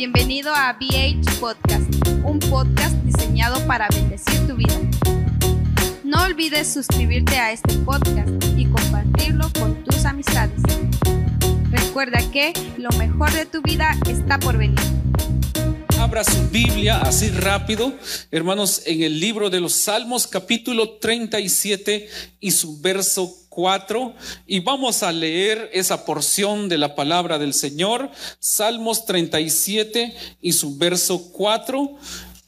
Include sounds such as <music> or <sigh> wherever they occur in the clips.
bienvenido a BH Podcast, un podcast diseñado para bendecir tu vida. No olvides suscribirte a este podcast y compartirlo con tus amistades. Recuerda que lo mejor de tu vida está por venir. Abra su Biblia así rápido, hermanos, en el libro de los Salmos capítulo 37 y su verso 4 y vamos a leer esa porción de la palabra del Señor, Salmos 37 y su verso 4.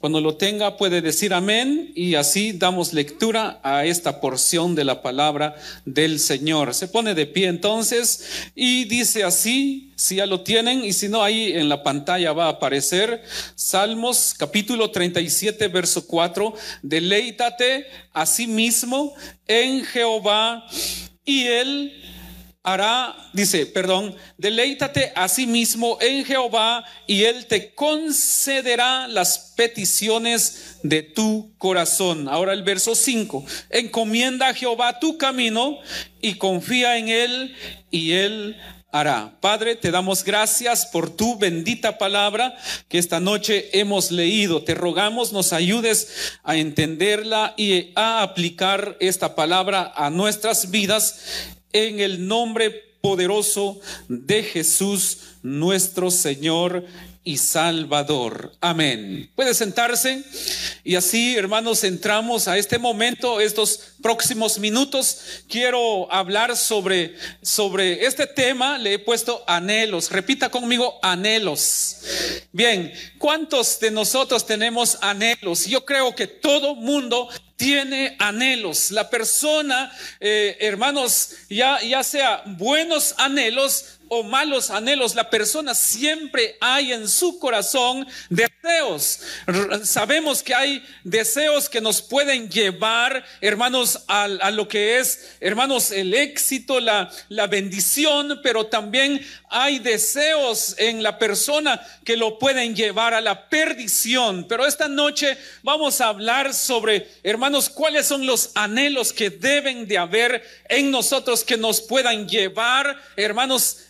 Cuando lo tenga puede decir amén y así damos lectura a esta porción de la palabra del Señor. Se pone de pie entonces y dice así, si ya lo tienen y si no ahí en la pantalla va a aparecer Salmos capítulo 37 verso 4, deleítate a sí mismo en Jehová y él hará, dice, perdón, deleítate a sí mismo en Jehová y Él te concederá las peticiones de tu corazón. Ahora el verso 5, encomienda a Jehová tu camino y confía en Él y Él hará. Padre, te damos gracias por tu bendita palabra que esta noche hemos leído. Te rogamos nos ayudes a entenderla y a aplicar esta palabra a nuestras vidas en el nombre poderoso de Jesús nuestro Señor y Salvador. Amén. Puede sentarse y así, hermanos, entramos a este momento, estos próximos minutos. Quiero hablar sobre, sobre este tema. Le he puesto anhelos. Repita conmigo, anhelos. Bien, ¿cuántos de nosotros tenemos anhelos? Yo creo que todo mundo tiene anhelos. La persona, eh, hermanos, ya, ya sea buenos anhelos o malos anhelos, la persona siempre hay en su corazón deseos. Sabemos que hay deseos que nos pueden llevar, hermanos, a, a lo que es, hermanos, el éxito, la, la bendición, pero también hay deseos en la persona que lo pueden llevar a la perdición. Pero esta noche vamos a hablar sobre, hermanos, cuáles son los anhelos que deben de haber en nosotros que nos puedan llevar, hermanos,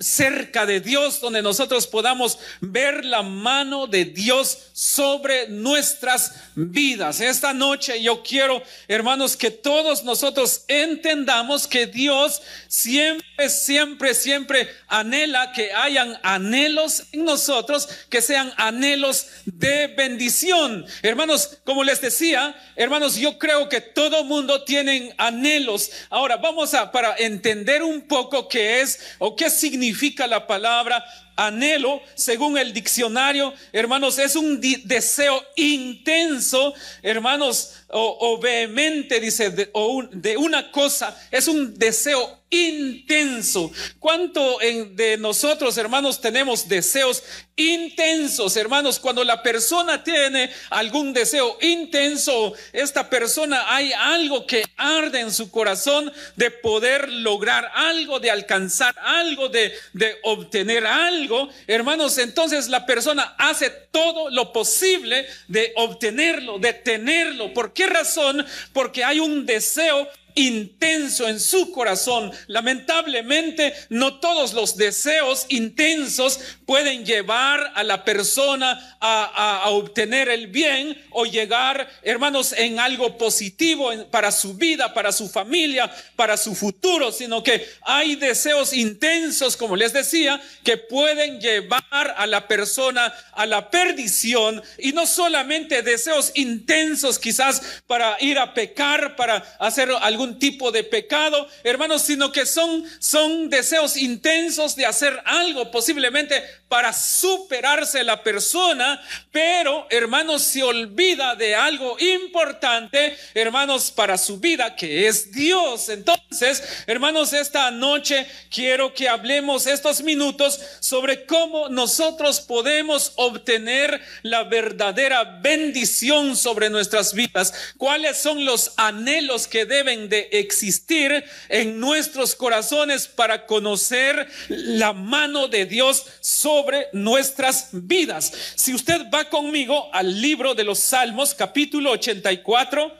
cerca de Dios, donde nosotros podamos ver la mano de Dios sobre nuestras vidas. Esta noche yo quiero, hermanos, que todos nosotros entendamos que Dios siempre, siempre, siempre anhela que hayan anhelos en nosotros, que sean anhelos de bendición. Hermanos, como les decía, hermanos, yo creo que todo mundo tiene anhelos. Ahora vamos a, para entender un poco qué es o qué significa la palabra anhelo, según el diccionario, hermanos, es un deseo intenso, hermanos, o, vehemente, dice, de, de una cosa, es un deseo intenso. ¿Cuánto de nosotros, hermanos, tenemos deseos intensos, hermanos? Cuando la persona tiene algún deseo intenso, esta persona hay algo que arde en su corazón de poder lograr algo, de alcanzar algo, de, de obtener algo, hermanos, entonces la persona hace todo lo posible de obtenerlo, de tenerlo. ¿Por qué razón? Porque hay un deseo intenso en su corazón. Lamentablemente, no todos los deseos intensos pueden llevar a la persona a, obtener el bien o llegar, hermanos, en algo positivo para su vida, para su familia, para su futuro, sino que hay deseos intensos, como les decía, que pueden llevar a la persona a la perdición y no solamente deseos intensos quizás para ir a pecar, para hacer algún tipo de pecado, hermanos, sino que son, son deseos intensos de hacer algo posiblemente para superarse la persona, pero hermanos se olvida de algo importante, hermanos, para su vida, que es Dios. Entonces, hermanos, esta noche quiero que hablemos estos minutos sobre cómo nosotros podemos obtener la verdadera bendición sobre nuestras vidas, cuáles son los anhelos que deben de existir en nuestros corazones para conocer la mano de Dios sobre nuestras vidas. Si usted va conmigo al libro de los Salmos, capítulo 84,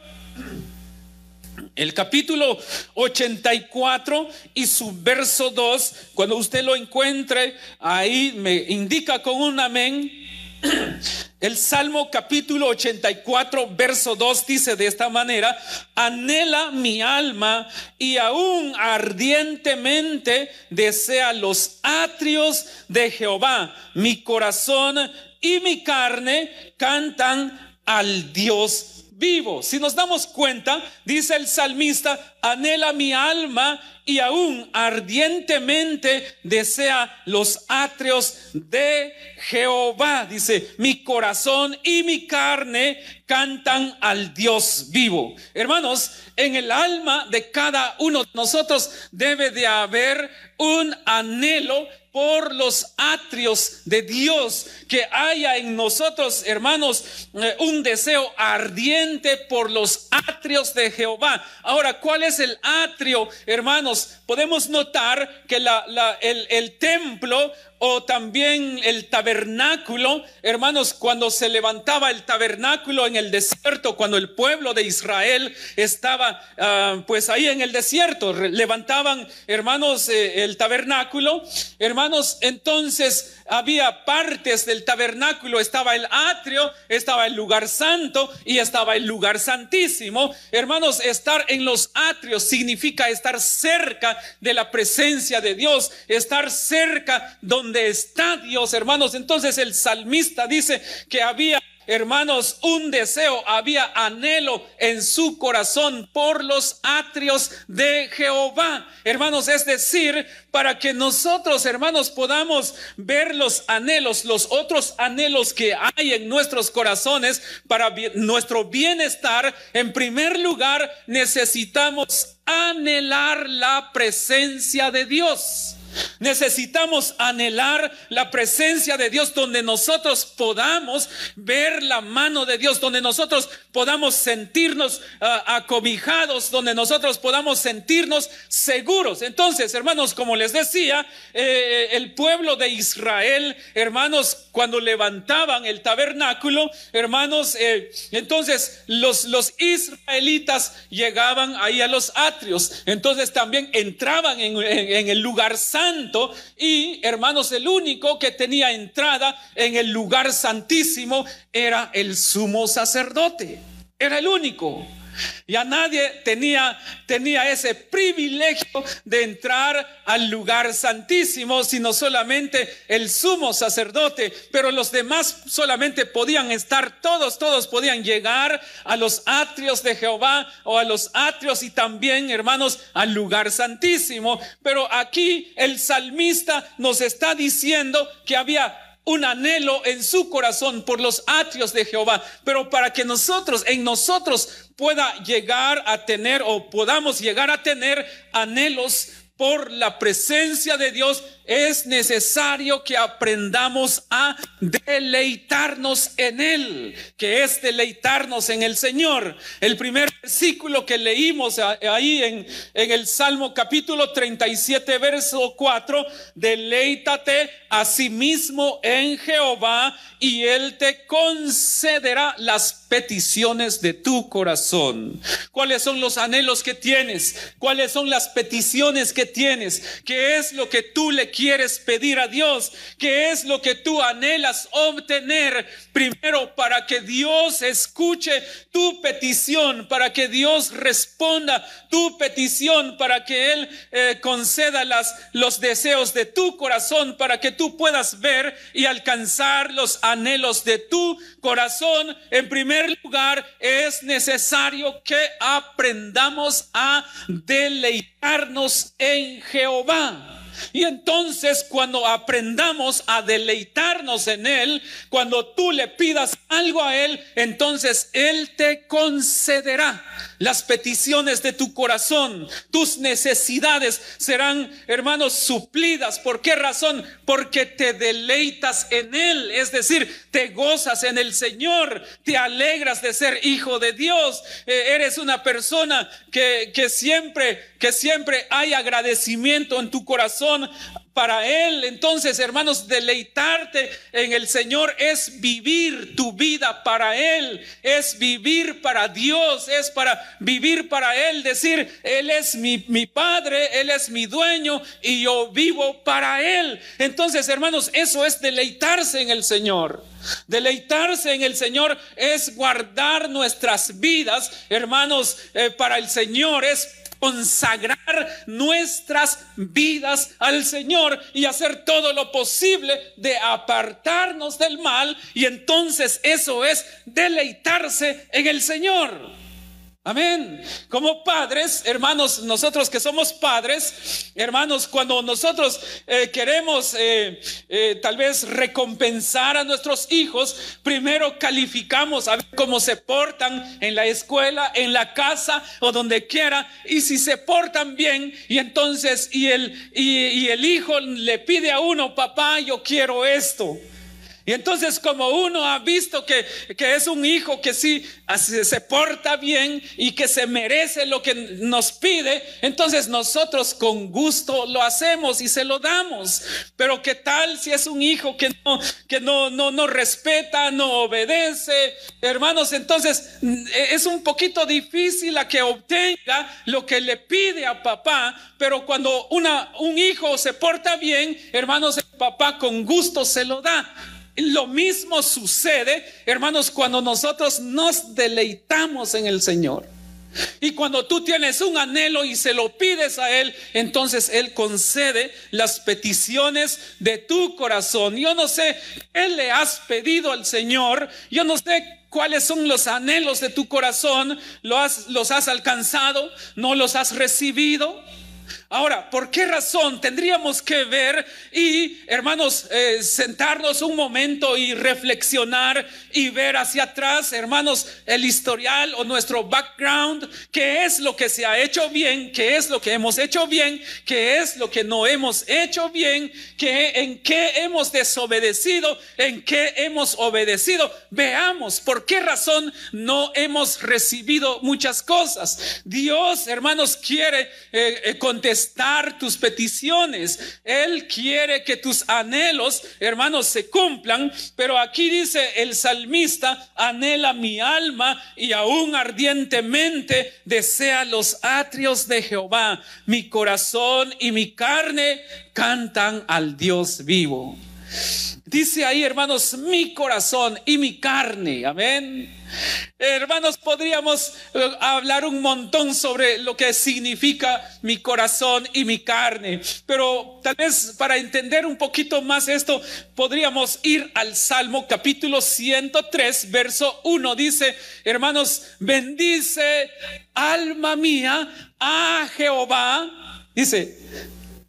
el capítulo 84 y su verso 2, cuando usted lo encuentre, ahí me indica con un amén. El Salmo capítulo 84, verso 2 dice de esta manera, anhela mi alma y aún ardientemente desea los atrios de Jehová. Mi corazón y mi carne cantan al Dios vivo. Si nos damos cuenta, dice el salmista, anhela mi alma y aún ardientemente desea los atrios de Jehová. Dice, mi corazón y mi carne cantan al Dios vivo. Hermanos, en el alma de cada uno de nosotros debe de haber un anhelo por los atrios de Dios, que haya en nosotros, hermanos, eh, un deseo ardiente por los atrios de Jehová. Ahora, ¿cuál es el atrio, hermanos? Podemos notar que la, el, el templo o también el tabernáculo, hermanos, cuando se levantaba el tabernáculo en el desierto, cuando el pueblo de Israel estaba ah, pues ahí en el desierto, levantaban, hermanos, eh, el tabernáculo, hermanos, entonces había partes del tabernáculo, estaba el atrio, estaba el lugar santo y estaba el lugar santísimo. Hermanos, estar en los atrios significa estar cerca de la presencia de Dios, estar cerca donde está Dios, hermanos. Entonces el salmista dice que había Hermanos, un deseo, había anhelo en su corazón por los atrios de Jehová. Hermanos, es decir, para que nosotros, hermanos, podamos ver los anhelos, los otros anhelos que hay en nuestros corazones para nuestro bienestar, en primer lugar necesitamos anhelar la presencia de Dios. Necesitamos anhelar la presencia de Dios donde nosotros podamos ver la mano de Dios, donde nosotros podamos sentirnos ah, acobijados, donde nosotros podamos sentirnos seguros. Entonces, hermanos, como les decía, eh, el pueblo de Israel, hermanos, cuando levantaban el tabernáculo, hermanos, eh, entonces los, los israelitas llegaban ahí a los atrios, entonces también entraban en, en el lugar santo y hermanos, el único que tenía entrada en el lugar santísimo era el sumo sacerdote. Era el único. Ya nadie tenía, tenía ese privilegio de entrar al lugar santísimo, sino solamente el sumo sacerdote, pero los demás solamente podían estar, todos, todos podían llegar a los atrios de Jehová o a los atrios y también, hermanos, al lugar santísimo. Pero aquí el salmista nos está diciendo que había un anhelo en su corazón por los atrios de Jehová, pero para que nosotros, en nosotros pueda llegar a tener o podamos llegar a tener anhelos por la presencia de Dios, es necesario que aprendamos a deleitarnos en Él, que es deleitarnos en el Señor. El primer versículo que leímos ahí en, el Salmo capítulo 37, verso 4, deleítate a sí mismo en Jehová y Él te concederá las peticiones de tu corazón. ¿Cuáles son los anhelos que tienes? ¿Cuáles son las peticiones que tienes? ¿Qué es lo que tú le quieres pedir a Dios? ¿Qué es lo que tú anhelas obtener primero para que Dios escuche tu petición, para que Dios responda tu petición, para que Él eh, conceda las, los deseos de tu corazón, para que tú puedas ver y alcanzar los anhelos de tu corazón? En primer lugar, es necesario que aprendamos a deleitarnos en Jehová. Y entonces cuando aprendamos a deleitarnos en Él, cuando tú le pidas algo a Él, entonces Él te concederá las peticiones de tu corazón. Tus necesidades serán, hermanos, suplidas. ¿Por qué razón? Porque te deleitas en Él. Es decir, te gozas en el Señor, te alegras de ser hijo de Dios. Eh, eres una persona que, que siempre, que siempre hay agradecimiento en tu corazón para Él. Entonces, hermanos, deleitarte en el Señor es vivir tu vida para Él, es vivir para Dios, es para vivir para Él, decir, Él es mi, mi Padre, Él es mi dueño y yo vivo para Él. Entonces, hermanos, eso es deleitarse en el Señor. Deleitarse en el Señor es guardar nuestras vidas, hermanos, eh, para el Señor, es consagrar nuestras vidas al Señor y hacer todo lo posible de apartarnos del mal y entonces eso es deleitarse en el Señor. Amén. Como padres, hermanos, nosotros que somos padres, hermanos, cuando nosotros eh, queremos eh, eh, tal vez recompensar a nuestros hijos, primero calificamos a ver cómo se portan en la escuela, en la casa o donde quiera, y si se portan bien, y entonces, y el, y el hijo le pide a uno, papá, yo quiero esto. Y entonces como uno ha visto que, es un hijo que sí se porta bien y que se merece lo que nos pide, entonces nosotros con gusto lo hacemos y se lo damos. Pero qué tal si es un hijo que no, que no, no, no respeta, no obedece, hermanos, entonces es un poquito difícil a que obtenga lo que le pide a papá, pero cuando una, un hijo se porta bien, hermanos, el papá con gusto se lo da. Lo mismo sucede, hermanos, cuando nosotros nos deleitamos en el Señor. Y cuando tú tienes un anhelo y se lo pides a Él, entonces Él concede las peticiones de tu corazón. Yo no sé qué le has pedido al Señor, yo no sé cuáles son los anhelos de tu corazón, ¿Los has alcanzado? ¿No los has recibido? Ahora, ¿por qué razón tendríamos que ver y, hermanos, eh, sentarnos un momento y reflexionar y ver hacia atrás, hermanos, el historial o nuestro background? ¿Qué es lo que se ha hecho bien? ¿Qué es lo que hemos hecho bien? ¿Qué es lo que no hemos hecho bien? ¿Qué, ¿En qué hemos desobedecido? ¿En qué hemos obedecido? Veamos por qué razón no hemos recibido muchas cosas. Dios, hermanos, quiere eh, eh, contestar tus peticiones. Él quiere que tus anhelos, hermanos, se cumplan. Pero aquí dice el salmista, anhela mi alma y aún ardientemente desea los atrios de Jehová. Mi corazón y mi carne cantan al Dios vivo. Dice ahí, hermanos, mi corazón y mi carne. Amén. Hermanos, podríamos eh, hablar un montón sobre lo que significa mi corazón y mi carne, pero tal vez para entender un poquito más esto, podríamos ir al Salmo capítulo 103, verso 1. Dice, hermanos, bendice alma mía a Jehová. Dice,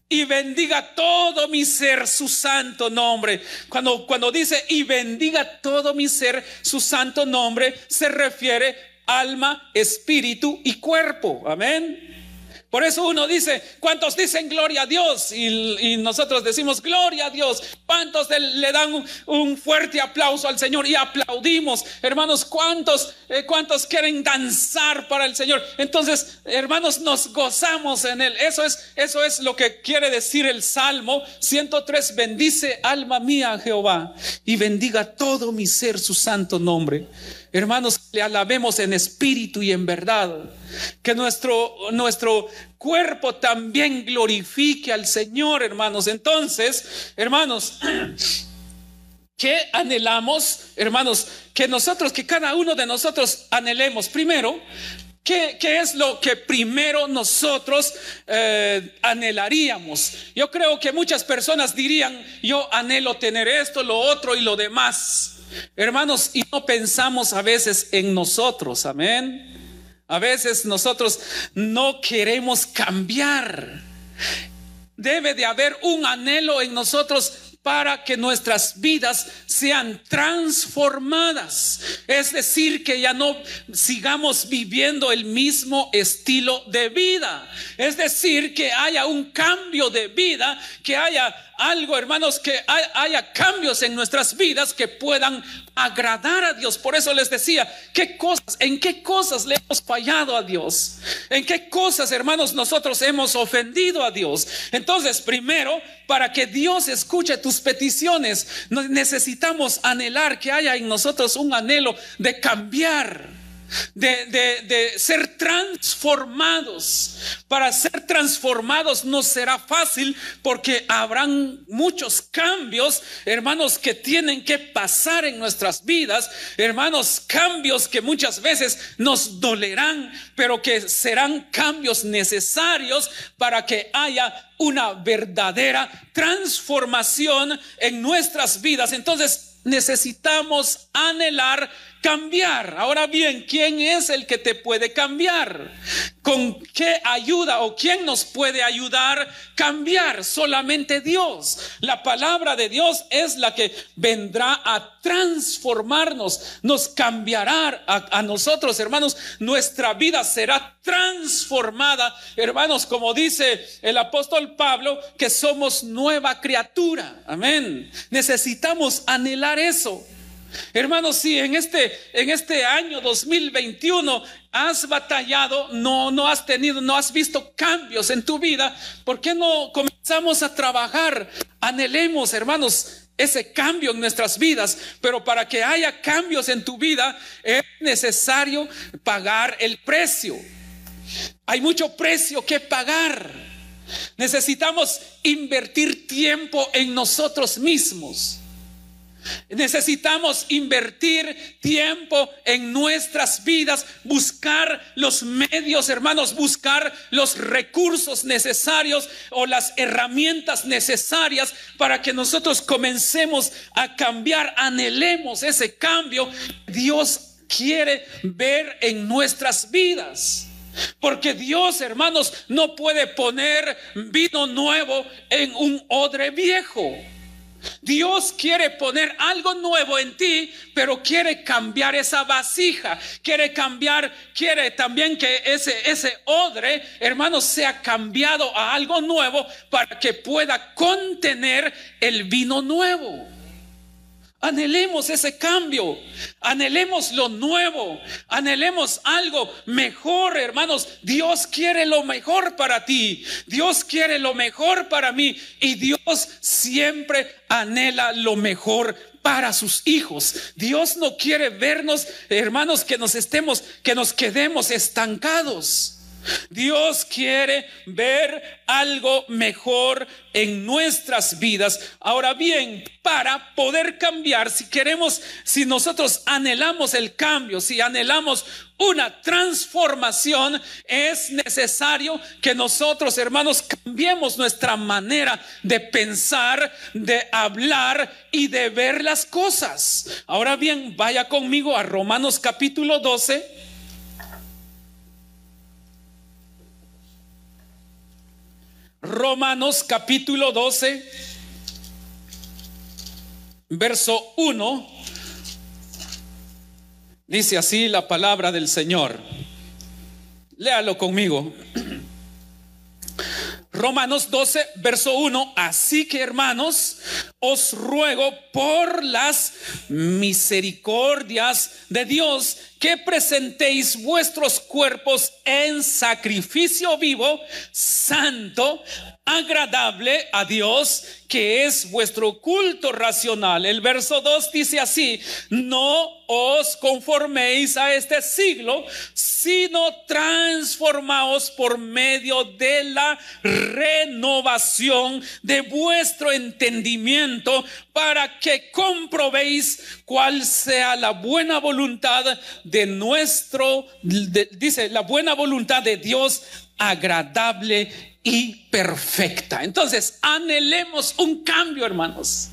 y bendiga todo mi ser su santo nombre. Cuando, cuando dice y bendiga todo mi ser su santo nombre, se refiere alma, espíritu y cuerpo. Amén. Por eso uno dice, ¿cuántos dicen gloria a Dios? Y, nosotros decimos gloria a Dios. ¿Cuántos le dan un, fuerte aplauso al Señor y aplaudimos? Hermanos, ¿cuántos, eh, ¿cuántos quieren danzar para el Señor? Entonces, hermanos, nos gozamos en Él. Eso es, eso es lo que quiere decir el Salmo 103. Bendice alma mía Jehová y bendiga todo mi ser su santo nombre. Hermanos, le alabemos en espíritu y en verdad. Que nuestro, nuestro cuerpo también glorifique al Señor, hermanos. Entonces, hermanos, <clears throat> ¿qué anhelamos? Hermanos, que nosotros, que cada uno de nosotros anhelemos. Primero, ¿Qué, es lo que primero nosotros eh, anhelaríamos? Yo creo que muchas personas dirían, yo anhelo tener esto, lo otro y lo demás. Hermanos, y no pensamos a veces en nosotros, amén. A veces nosotros no queremos cambiar. Debe de haber un anhelo en nosotros para que nuestras vidas sean transformadas. Es decir, que ya no sigamos viviendo el mismo estilo de vida. Es decir, que haya un cambio de vida, que haya algo, hermanos, que haya cambios en nuestras vidas que puedan agradar a Dios. Por eso les decía, ¿qué cosas, en qué cosas le hemos fallado a Dios? ¿En qué cosas, hermanos, nosotros hemos ofendido a Dios? Entonces, primero, para que Dios escuche tus peticiones, necesitamos anhelar que haya en nosotros un anhelo de cambiar de, ser transformados. Para ser transformados no será fácil porque habrán muchos cambios, hermanos, que tienen que pasar en nuestras vidas, hermanos, cambios que muchas veces nos dolerán, pero que serán cambios necesarios para que haya una verdadera transformación en nuestras vidas. Entonces necesitamos anhelar cambiar. Ahora bien, ¿quién es el que te puede cambiar? ¿Con qué ayuda o quién nos puede ayudar cambiar? Solamente Dios. La palabra de Dios es la que vendrá a transformarnos, nos cambiará a, a nosotros, hermanos. Nuestra vida será transformada, hermanos, como dice el apóstol Pablo, que somos nueva criatura. Amén. Necesitamos anhelar eso. Hermanos, si en este, en este año 2021 has batallado, no, no has tenido, no has visto cambios en tu vida, ¿por qué no comenzamos a trabajar? Anhelemos, hermanos, ese cambio en nuestras vidas, pero para que haya cambios en tu vida es necesario pagar el precio. Hay mucho precio que pagar. Necesitamos invertir tiempo en nosotros mismos. Necesitamos invertir tiempo en nuestras vidas, buscar los medios, hermanos, buscar los recursos necesarios o las herramientas necesarias para que nosotros comencemos a cambiar, anhelemos ese cambio. Dios quiere ver en nuestras vidas. Porque Dios, hermanos, no puede poner vino nuevo en un odre viejo. Dios quiere poner algo nuevo en ti, pero quiere cambiar esa vasija, quiere cambiar, quiere también que ese, ese odre, hermanos, sea cambiado a algo nuevo para que pueda contener el vino nuevo. Anhelemos ese cambio, anhelemos lo nuevo, anhelemos algo mejor, hermanos. Dios quiere lo mejor para ti, Dios quiere lo mejor para mí y Dios siempre anhela lo mejor para sus hijos. Dios no quiere vernos, hermanos, que nos estemos, que nos quedemos estancados. Dios quiere ver algo mejor en nuestras vidas. Ahora bien, para poder cambiar, si queremos, si nosotros anhelamos el cambio, si anhelamos una transformación, es necesario que nosotros, hermanos, cambiemos nuestra manera de pensar, de hablar y de ver las cosas. Ahora bien, vaya conmigo a Romanos capítulo 12. Romanos capítulo 12, verso 1, dice así la palabra del Señor. Léalo conmigo. Romanos 12, verso 1. Así que hermanos, os ruego por las misericordias de Dios que presentéis vuestros cuerpos en sacrificio vivo, santo, agradable a Dios, que es vuestro culto racional. El verso 2 dice así, no os conforméis a este siglo, sino transformaos por medio de la renovación de vuestro entendimiento para que comprobéis cuál sea la buena voluntad de nuestro, dice, la buena voluntad de Dios agradable y perfecta. Entonces, anhelemos un cambio, hermanos.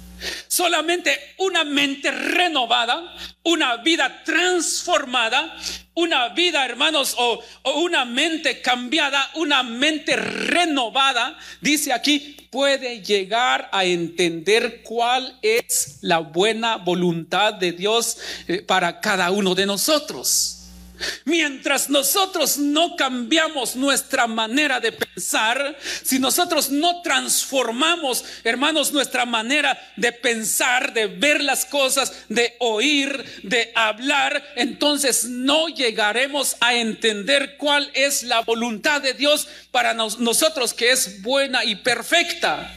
Solamente una mente renovada, una vida transformada, una vida, hermanos, o, una mente cambiada, una mente renovada, dice aquí, puede llegar a entender cuál es la buena voluntad de Dios eh, para cada uno de nosotros. Mientras nosotros no cambiamos nuestra manera de pensar, si nosotros no transformamos, hermanos, nuestra manera de pensar, de ver las cosas, de oír, de hablar, entonces no llegaremos a entender cuál es la voluntad de Dios para nosotros que es buena y perfecta.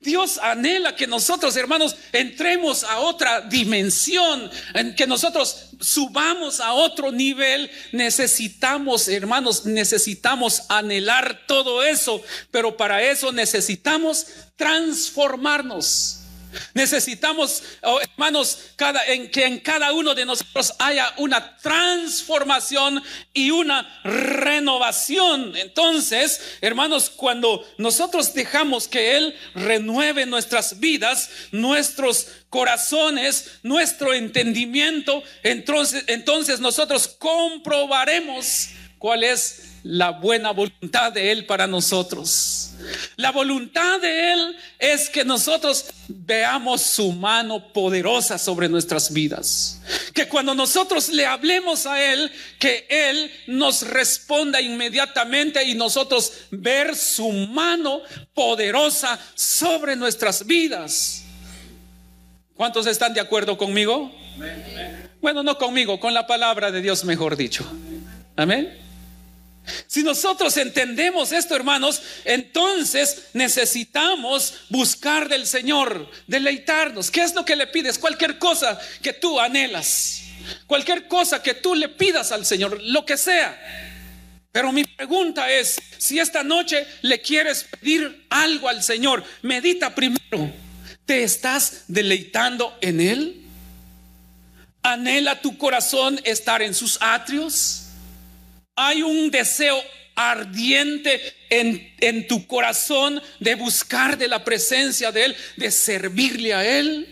Dios anhela que nosotros, hermanos, entremos a otra dimensión, en que nosotros subamos a otro nivel. Necesitamos, hermanos, necesitamos anhelar todo eso, pero para eso necesitamos transformarnos. Necesitamos, oh, hermanos, cada, en que en cada uno de nosotros haya una transformación y una renovación. Entonces, hermanos, cuando nosotros dejamos que Él renueve nuestras vidas, nuestros corazones, nuestro entendimiento, entonces, entonces nosotros comprobaremos cuál es la buena voluntad de Él para nosotros. La voluntad de Él es que nosotros veamos su mano poderosa sobre nuestras vidas. Que cuando nosotros le hablemos a Él, que Él nos responda inmediatamente y nosotros ver su mano poderosa sobre nuestras vidas. ¿Cuántos están de acuerdo conmigo? Bueno, no conmigo, con la palabra de Dios, mejor dicho. Amén. Si nosotros entendemos esto, hermanos, entonces necesitamos buscar del Señor, deleitarnos. ¿Qué es lo que le pides? Cualquier cosa que tú anhelas, cualquier cosa que tú le pidas al Señor, lo que sea. Pero mi pregunta es, si esta noche le quieres pedir algo al Señor, medita primero, ¿te estás deleitando en Él? ¿Anhela tu corazón estar en sus atrios? Hay un deseo ardiente en, en, tu corazón de buscar de la presencia de Él, de servirle a Él.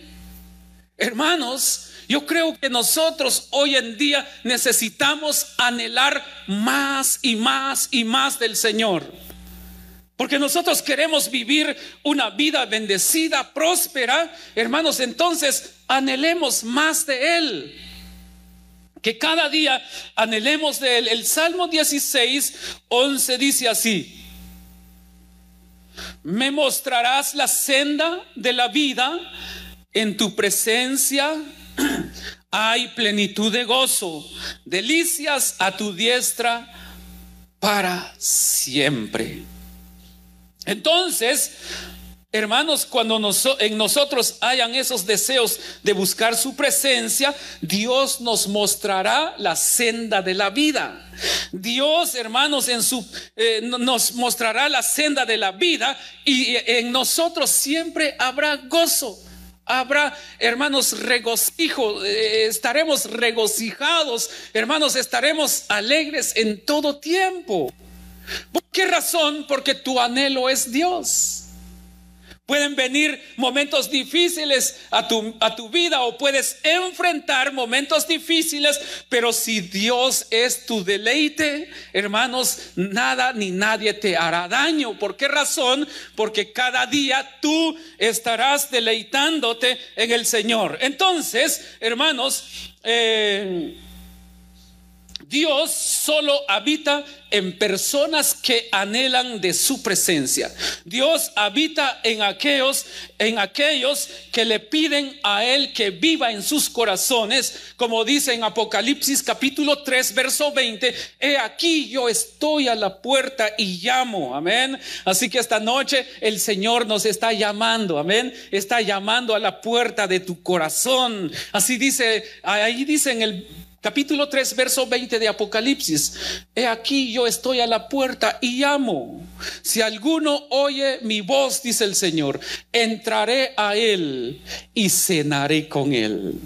Hermanos, yo creo que nosotros hoy en día necesitamos anhelar más y más y más del Señor. Porque nosotros queremos vivir una vida bendecida, próspera. Hermanos, entonces anhelemos más de Él que cada día anhelemos de Él. El Salmo 16, 11 dice así, me mostrarás la senda de la vida, en tu presencia hay plenitud de gozo, delicias a tu diestra para siempre. Entonces, Hermanos, cuando en nosotros hayan esos deseos de buscar su presencia, Dios nos mostrará la senda de la vida. Dios, hermanos, en su, eh, nos mostrará la senda de la vida y en nosotros siempre habrá gozo. Habrá, hermanos, regocijo, eh, estaremos regocijados, hermanos, estaremos alegres en todo tiempo. ¿Por qué razón? Porque tu anhelo es Dios. Pueden venir momentos difíciles a tu, a tu, vida o puedes enfrentar momentos difíciles, pero si Dios es tu deleite, hermanos, nada ni nadie te hará daño. ¿Por qué razón? Porque cada día tú estarás deleitándote en el Señor. Entonces, hermanos, eh, Dios solo habita en personas que anhelan de su presencia. Dios habita en aquellos, en aquellos que le piden a él que viva en sus corazones, como dice en Apocalipsis capítulo 3 verso 20, he aquí yo estoy a la puerta y llamo. Amén. Así que esta noche el Señor nos está llamando, amén. Está llamando a la puerta de tu corazón. Así dice, ahí dice en el Capítulo 3, verso 20 de Apocalipsis. He aquí yo estoy a la puerta y llamo. Si alguno oye mi voz, dice el Señor, entraré a él y cenaré con él.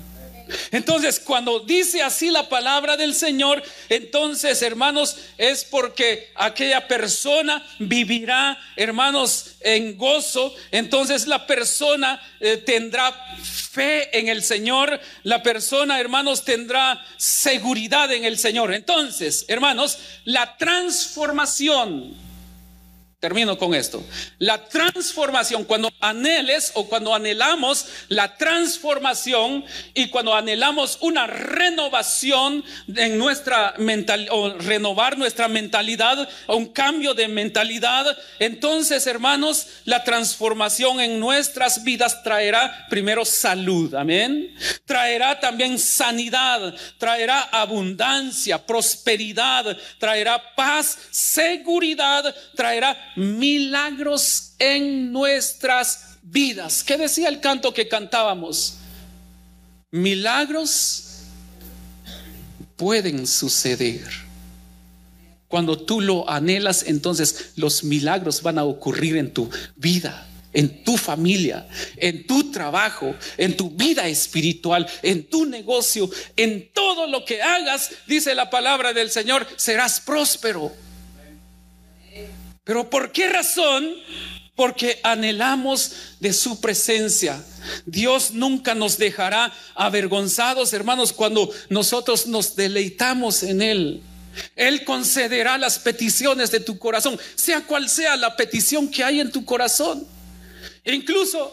Entonces, cuando dice así la palabra del Señor, entonces, hermanos, es porque aquella persona vivirá, hermanos, en gozo. Entonces, la persona eh, tendrá fe en el Señor. La persona, hermanos, tendrá seguridad en el Señor. Entonces, hermanos, la transformación Termino con esto. La transformación, cuando anheles o cuando anhelamos la transformación y cuando anhelamos una renovación en nuestra mentalidad o renovar nuestra mentalidad o un cambio de mentalidad, entonces, hermanos, la transformación en nuestras vidas traerá primero salud, amén. Traerá también sanidad, traerá abundancia, prosperidad, traerá paz, seguridad, traerá milagros en nuestras vidas. ¿Qué decía el canto que cantábamos? Milagros pueden suceder. Cuando tú lo anhelas, entonces los milagros van a ocurrir en tu vida, en tu familia, en tu trabajo, en tu vida espiritual, en tu negocio, en todo lo que hagas, dice la palabra del Señor, serás próspero. Pero ¿por qué razón? Porque anhelamos de su presencia. Dios nunca nos dejará avergonzados, hermanos, cuando nosotros nos deleitamos en Él. Él concederá las peticiones de tu corazón, sea cual sea la petición que hay en tu corazón. E incluso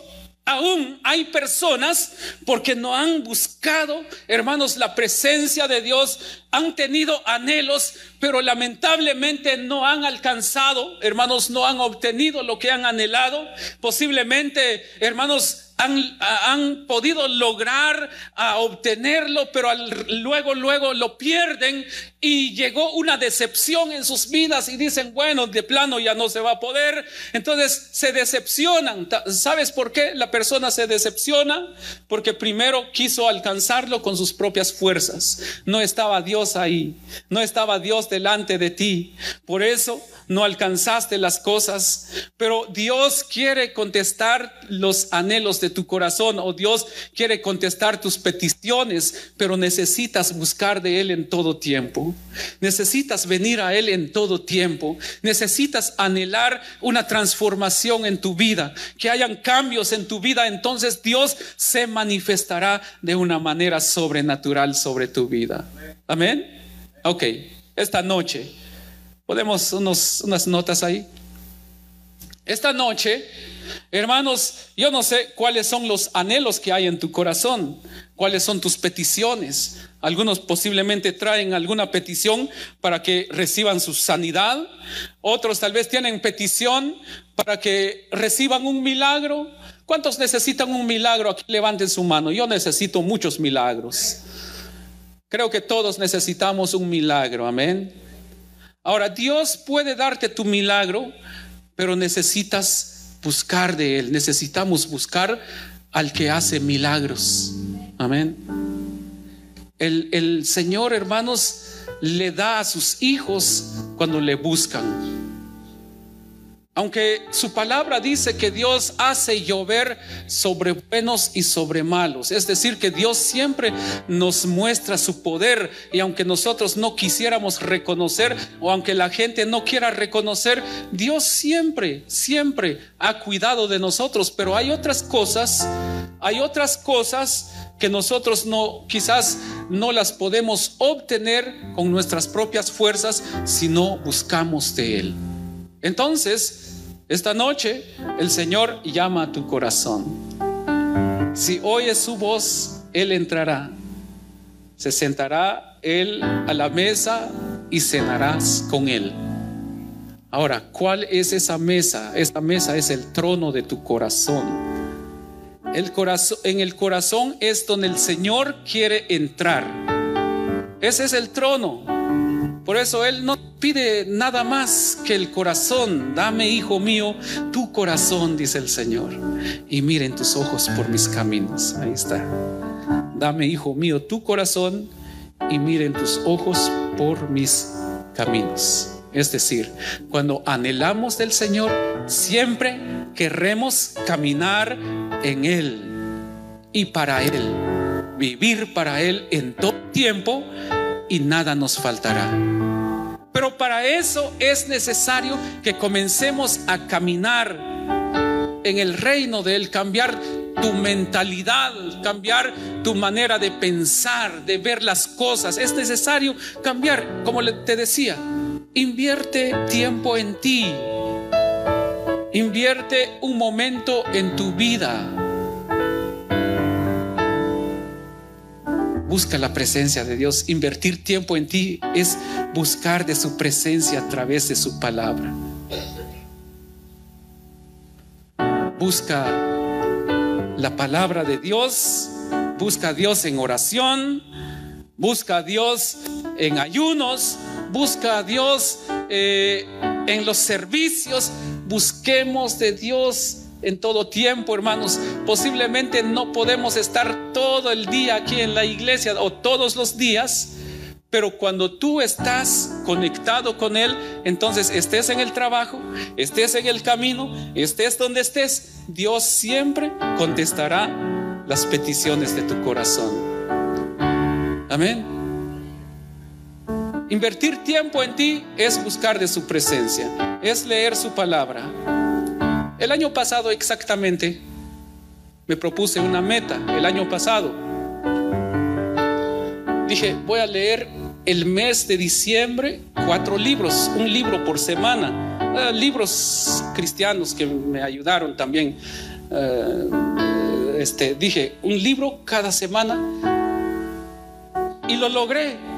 Aún hay personas porque no han buscado, hermanos, la presencia de Dios, han tenido anhelos, pero lamentablemente no han alcanzado, hermanos, no han obtenido lo que han anhelado. Posiblemente, hermanos, han, podido lograr a obtenerlo, pero luego, luego lo pierden y llegó una decepción en sus vidas y dicen, bueno, de plano ya no se va a poder. Entonces se decepcionan. ¿Sabes por qué la persona se decepciona? Porque primero quiso alcanzarlo con sus propias fuerzas. No estaba Dios ahí, no estaba Dios delante de ti. Por eso no alcanzaste las cosas, pero Dios quiere contestar los anhelos de tu corazón o Dios quiere contestar tus peticiones, pero necesitas buscar de Él en todo tiempo. Necesitas venir a Él en todo tiempo. Necesitas anhelar una transformación en tu vida, que hayan cambios en tu vida. Entonces Dios se manifestará de una manera sobrenatural sobre tu vida. Amén. Ok, esta noche, ¿podemos unas notas ahí? Esta noche Hermanos, yo no sé cuáles son los anhelos que hay en tu corazón, cuáles son tus peticiones. Algunos posiblemente traen alguna petición para que reciban su sanidad, otros tal vez tienen petición para que reciban un milagro. ¿Cuántos necesitan un milagro? Aquí levanten su mano. Yo necesito muchos milagros. Creo que todos necesitamos un milagro, amén. Ahora, Dios puede darte tu milagro, pero necesitas buscar de Él, necesitamos buscar al que hace milagros. Amén. El, el Señor, hermanos, le da a sus hijos cuando le buscan. Aunque su palabra dice que Dios hace llover sobre buenos y sobre malos, es decir, que Dios siempre nos muestra su poder y aunque nosotros no quisiéramos reconocer o aunque la gente no quiera reconocer, Dios siempre, siempre ha cuidado de nosotros, pero hay otras cosas, hay otras cosas que nosotros no quizás no las podemos obtener con nuestras propias fuerzas si no buscamos de él. Entonces, esta noche el Señor llama a tu corazón. Si oyes su voz, Él entrará. Se sentará Él a la mesa y cenarás con Él. Ahora, ¿cuál es esa mesa? Esta mesa es el trono de tu corazón. El corazón en el corazón es donde el Señor quiere entrar. Ese es el trono. Por eso Él no pide nada más que el corazón. Dame, hijo mío, tu corazón, dice el Señor. Y miren tus ojos por mis caminos. Ahí está. Dame, hijo mío, tu corazón y miren tus ojos por mis caminos. Es decir, cuando anhelamos del Señor, siempre querremos caminar en Él y para Él, vivir para Él en todo tiempo y nada nos faltará. Pero para eso es necesario que comencemos a caminar en el reino de Él, cambiar tu mentalidad, cambiar tu manera de pensar, de ver las cosas. Es necesario cambiar, como te decía, invierte tiempo en ti. Invierte un momento en tu vida Busca la presencia de Dios. Invertir tiempo en ti es buscar de su presencia a través de su palabra. Busca la palabra de Dios. Busca a Dios en oración. Busca a Dios en ayunos. Busca a Dios eh, en los servicios. Busquemos de Dios en todo tiempo, hermanos. Posiblemente no podemos estar todo el día aquí en la iglesia o todos los días, pero cuando tú estás conectado con Él, entonces estés en el trabajo, estés en el camino, estés donde estés, Dios siempre contestará las peticiones de tu corazón. Amén. Invertir tiempo en ti es buscar de su presencia, es leer su palabra. El año pasado exactamente me propuse una meta, el año pasado. Dije, voy a leer el mes de diciembre cuatro libros, un libro por semana. Eh, libros cristianos que me ayudaron también. Eh, este, dije, un libro cada semana. Y lo logré.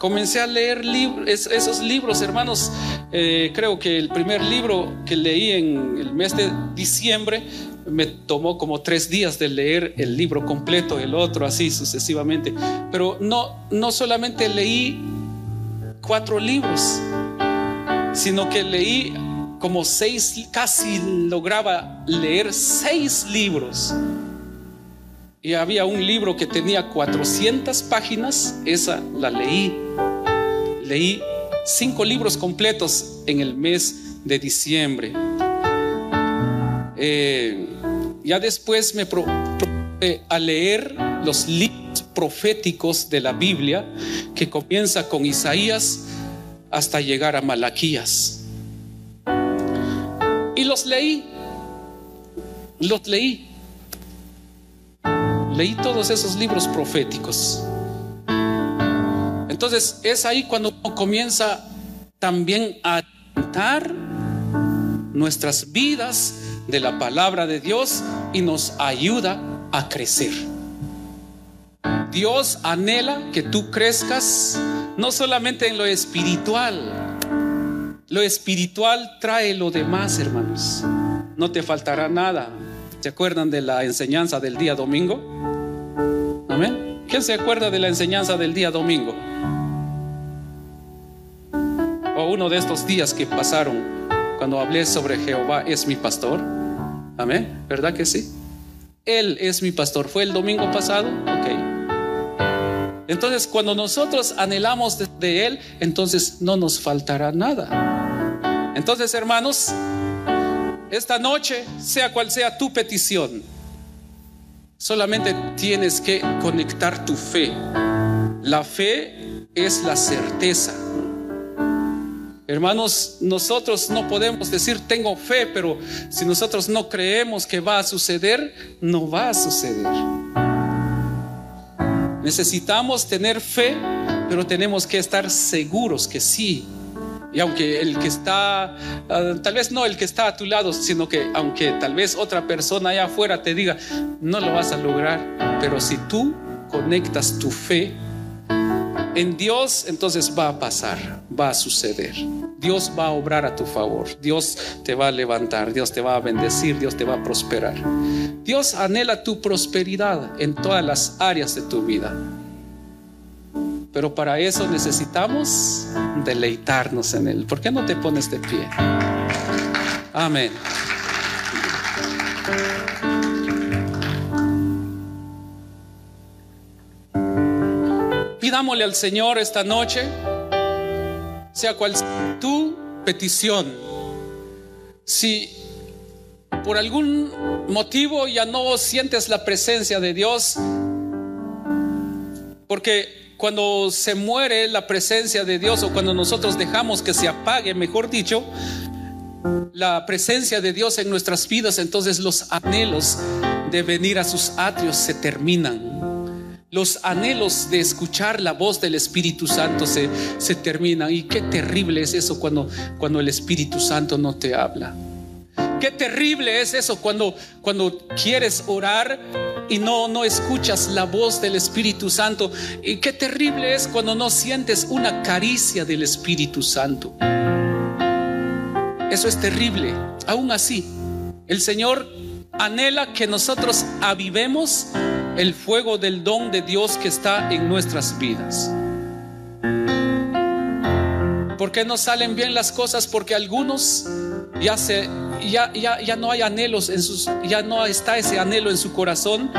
Comencé a leer esos libros, hermanos. Eh, creo que el primer libro que leí en el mes de diciembre me tomó como tres días de leer el libro completo, el otro así sucesivamente. Pero no, no solamente leí cuatro libros, sino que leí como seis, casi lograba leer seis libros. Y había un libro que tenía 400 páginas, esa la leí. Leí cinco libros completos en el mes de diciembre. Eh, ya después me propuse a leer los libros proféticos de la Biblia, que comienza con Isaías hasta llegar a Malaquías. Y los leí, los leí leí todos esos libros proféticos. Entonces es ahí cuando comienza también a cantar nuestras vidas de la palabra de Dios y nos ayuda a crecer. Dios anhela que tú crezcas no solamente en lo espiritual. Lo espiritual trae lo demás, hermanos. No te faltará nada. ¿Se acuerdan de la enseñanza del día domingo? ¿Quién se acuerda de la enseñanza del día domingo? O uno de estos días que pasaron cuando hablé sobre Jehová es mi pastor. Amén, ¿verdad que sí? Él es mi pastor. ¿Fue el domingo pasado? Ok. Entonces, cuando nosotros anhelamos de, Él, entonces no nos faltará nada. Entonces, hermanos, esta noche, sea cual sea tu petición, solamente tienes que conectar tu fe. La fe es la certeza. Hermanos, nosotros no podemos decir tengo fe, pero si nosotros no creemos que va a suceder, no va a suceder. Necesitamos tener fe, pero tenemos que estar seguros que sí. Y aunque el que está, ah, tal vez no el que está a tu lado, sino que aunque tal vez otra persona allá afuera te diga, no lo vas a lograr, pero si tú conectas tu fe en Dios, entonces va a pasar, va a suceder. Dios va a obrar a tu favor. Dios te va a levantar, Dios te va a bendecir, Dios te va a prosperar. Dios anhela tu prosperidad en todas las áreas de tu vida. Pero para eso necesitamos deleitarnos en Él. ¿Por qué no te pones de pie? Amén. Pidámosle al Señor esta noche, sea cual sea tu petición, si por algún motivo ya no sientes la presencia de Dios, porque cuando se muere la presencia de Dios o cuando nosotros dejamos que se apague, mejor dicho, la presencia de Dios en nuestras vidas, entonces los anhelos de venir a sus atrios se terminan los anhelos de escuchar la voz del Espíritu Santo se, se terminan. Y qué terrible es eso cuando, cuando el Espíritu Santo no te habla. Qué terrible es eso cuando, cuando quieres orar y no, no escuchas la voz del Espíritu Santo. Y qué terrible es cuando no sientes una caricia del Espíritu Santo. Eso es terrible. Aún así, el Señor anhela que nosotros avivemos el fuego del don de Dios que está en nuestras vidas. ¿Por qué no salen bien las cosas? Porque algunos ya se ya, ya, ya no hay anhelos en sus ya no está ese anhelo en su corazón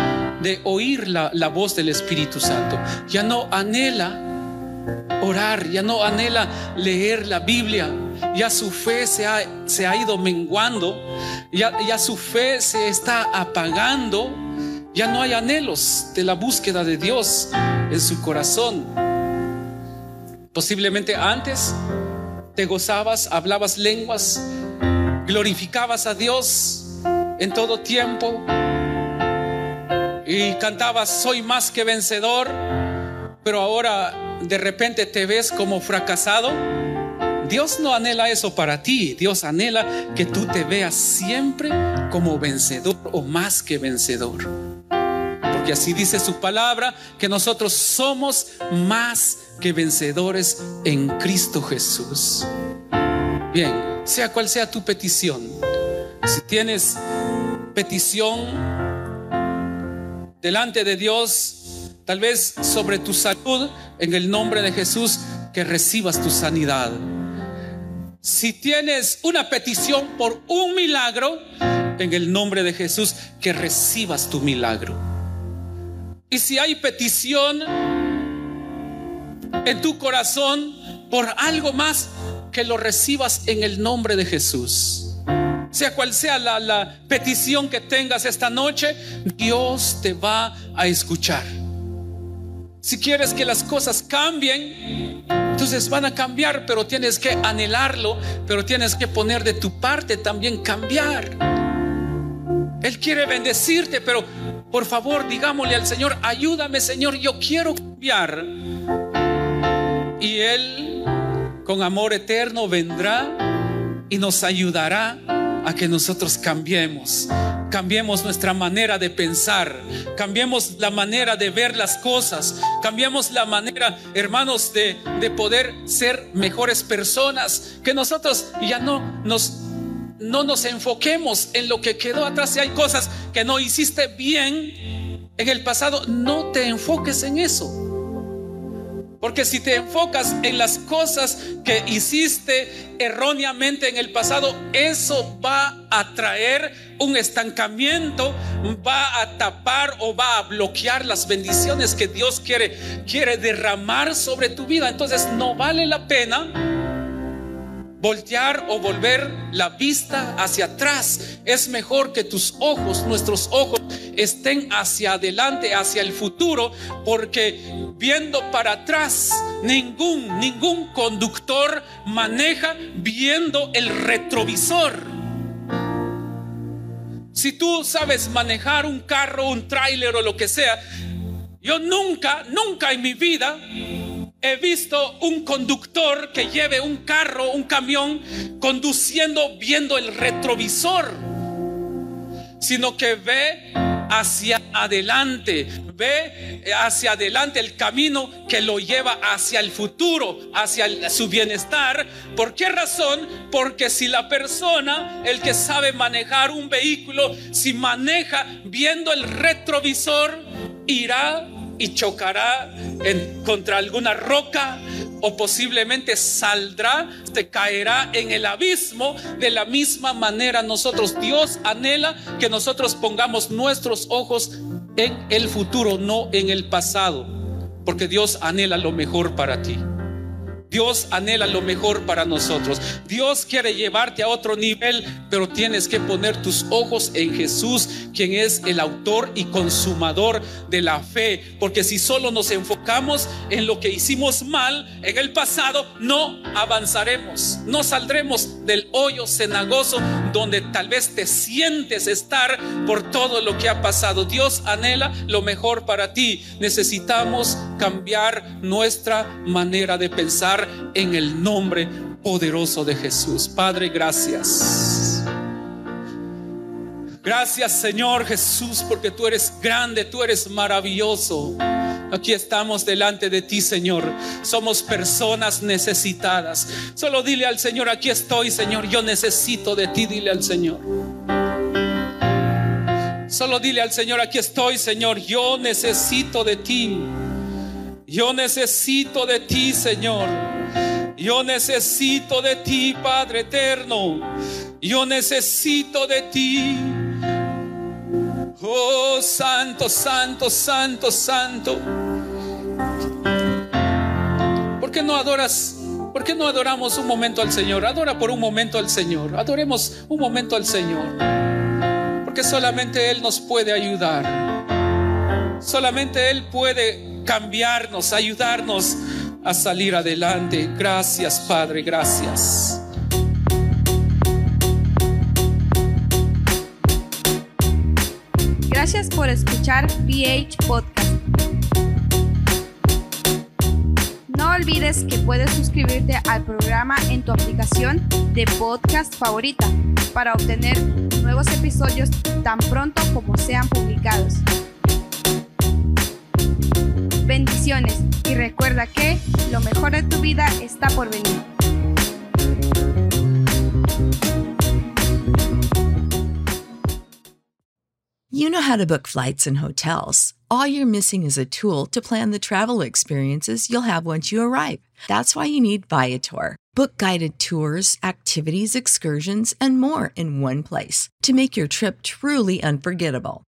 de oír la, la voz del Espíritu Santo. Ya no anhela orar, ya no anhela leer la Biblia, ya su fe se ha, se ha ido menguando, ya, ya su fe se está apagando ya no hay anhelos de la búsqueda de Dios en su corazón. Posiblemente antes te gozabas, hablabas lenguas, glorificabas a Dios en todo tiempo y cantabas, soy más que vencedor, pero ahora de repente te ves como fracasado. Dios no anhela eso para ti, Dios anhela que tú te veas siempre como vencedor o más que vencedor porque así dice su palabra, que nosotros somos más que vencedores en Cristo Jesús. Bien, sea cual sea tu petición, si tienes petición delante de Dios, tal vez sobre tu salud, en el nombre de Jesús, que recibas tu sanidad. Si tienes una petición por un milagro, en el nombre de Jesús, que recibas tu milagro. Y si hay petición en tu corazón por algo más, que lo recibas en el nombre de Jesús. Sea cual sea la, petición que tengas esta noche, Dios te va a escuchar. Si quieres que las cosas cambien, entonces van a cambiar, pero tienes que anhelarlo, pero tienes que poner de tu parte también cambiar. Él quiere bendecirte, pero por favor, digámosle al Señor, ayúdame Señor, yo quiero cambiar. Y Él, con amor eterno, vendrá y nos ayudará a que nosotros cambiemos. Cambiemos nuestra manera de pensar, cambiemos la manera de ver las cosas, cambiemos la manera, hermanos, de, de poder ser mejores personas, que nosotros ya no nos no nos enfoquemos en lo que quedó atrás. Si hay cosas que no hiciste bien en el pasado, no te enfoques en eso. Porque si te enfocas en las cosas que hiciste erróneamente en el pasado, eso va a traer un estancamiento, va a tapar o va a bloquear las bendiciones que Dios quiere, quiere derramar sobre tu vida. Entonces no vale la pena voltear o volver la vista hacia atrás. Es mejor que tus ojos, nuestros ojos, estén hacia adelante, hacia el futuro, porque viendo para atrás, ningún, ningún conductor maneja viendo el retrovisor. Si tú sabes manejar un carro, un tráiler o lo que sea, yo nunca, nunca en mi vida he visto un conductor que lleve un carro, un camión, conduciendo viendo el retrovisor, sino que ve hacia adelante, ve hacia adelante el camino que lo lleva hacia el futuro, hacia su bienestar. ¿Por qué razón? Porque si la persona, el que sabe manejar un vehículo, si maneja viendo el retrovisor, irá y chocará en, contra alguna roca o posiblemente saldrá, te caerá en el abismo. De la misma manera nosotros, Dios anhela que nosotros pongamos nuestros ojos en el futuro, no en el pasado, porque Dios anhela lo mejor para ti. Dios anhela lo mejor para nosotros. Dios quiere llevarte a otro nivel, pero tienes que poner tus ojos en Jesús, quien es el autor y consumador de la fe. Porque si solo nos enfocamos en lo que hicimos mal en el pasado, no avanzaremos, no saldremos del hoyo cenagoso donde tal vez te sientes estar por todo lo que ha pasado. Dios anhela lo mejor para ti. Necesitamos cambiar nuestra manera de pensar en el nombre poderoso de Jesús. Padre, gracias. Gracias Señor Jesús porque tú eres grande, tú eres maravilloso. Aquí estamos delante de ti, Señor. Somos personas necesitadas. Solo dile al Señor, aquí estoy, Señor. Yo necesito de ti, dile al Señor. Solo dile al Señor, aquí estoy, Señor. Yo necesito de ti. Yo necesito de ti, Señor. Yo necesito de ti, Padre eterno. Yo necesito de ti. Oh, santo, santo, santo, santo. ¿Por qué no adoras? ¿Por qué no adoramos un momento al Señor? Adora por un momento al Señor. Adoremos un momento al Señor. Porque solamente Él nos puede ayudar. Solamente Él puede cambiarnos, ayudarnos a salir adelante. Gracias, Padre, gracias. Gracias por escuchar VH Podcast. No olvides que puedes suscribirte al programa en tu aplicación de podcast favorita para obtener nuevos episodios tan pronto como sean publicados. Bendiciones y recuerda que lo mejor de tu vida está por venir. You know how to book flights and hotels. All you're missing is a tool to plan the travel experiences you'll have once you arrive. That's why you need Viator. Book guided tours, activities, excursions, and more in one place to make your trip truly unforgettable.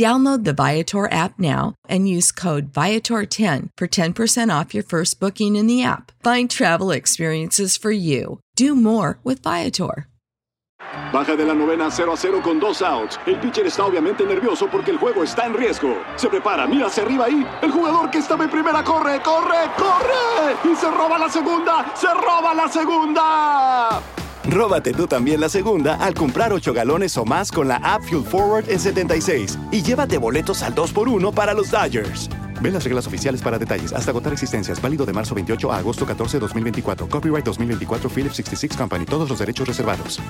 Download the Viator app now and use code Viator10 for 10% off your first booking in the app. Find travel experiences for you. Do more with Viator. Baja de la novena 0 a 0 con dos outs. El pitcher está obviamente nervioso porque el juego está en riesgo. Se prepara, mira hacia arriba ahí. El jugador que estaba en primera corre, corre, corre. Y se roba la segunda, se roba la segunda. Róbate tú también la segunda al comprar 8 galones o más con la app Fuel Forward en 76 y llévate boletos al 2x1 para los Dodgers. Ve las reglas oficiales para detalles. Hasta agotar existencias. Válido de marzo 28 a agosto 14, 2024. Copyright 2024 Philips 66 Company. Todos los derechos reservados.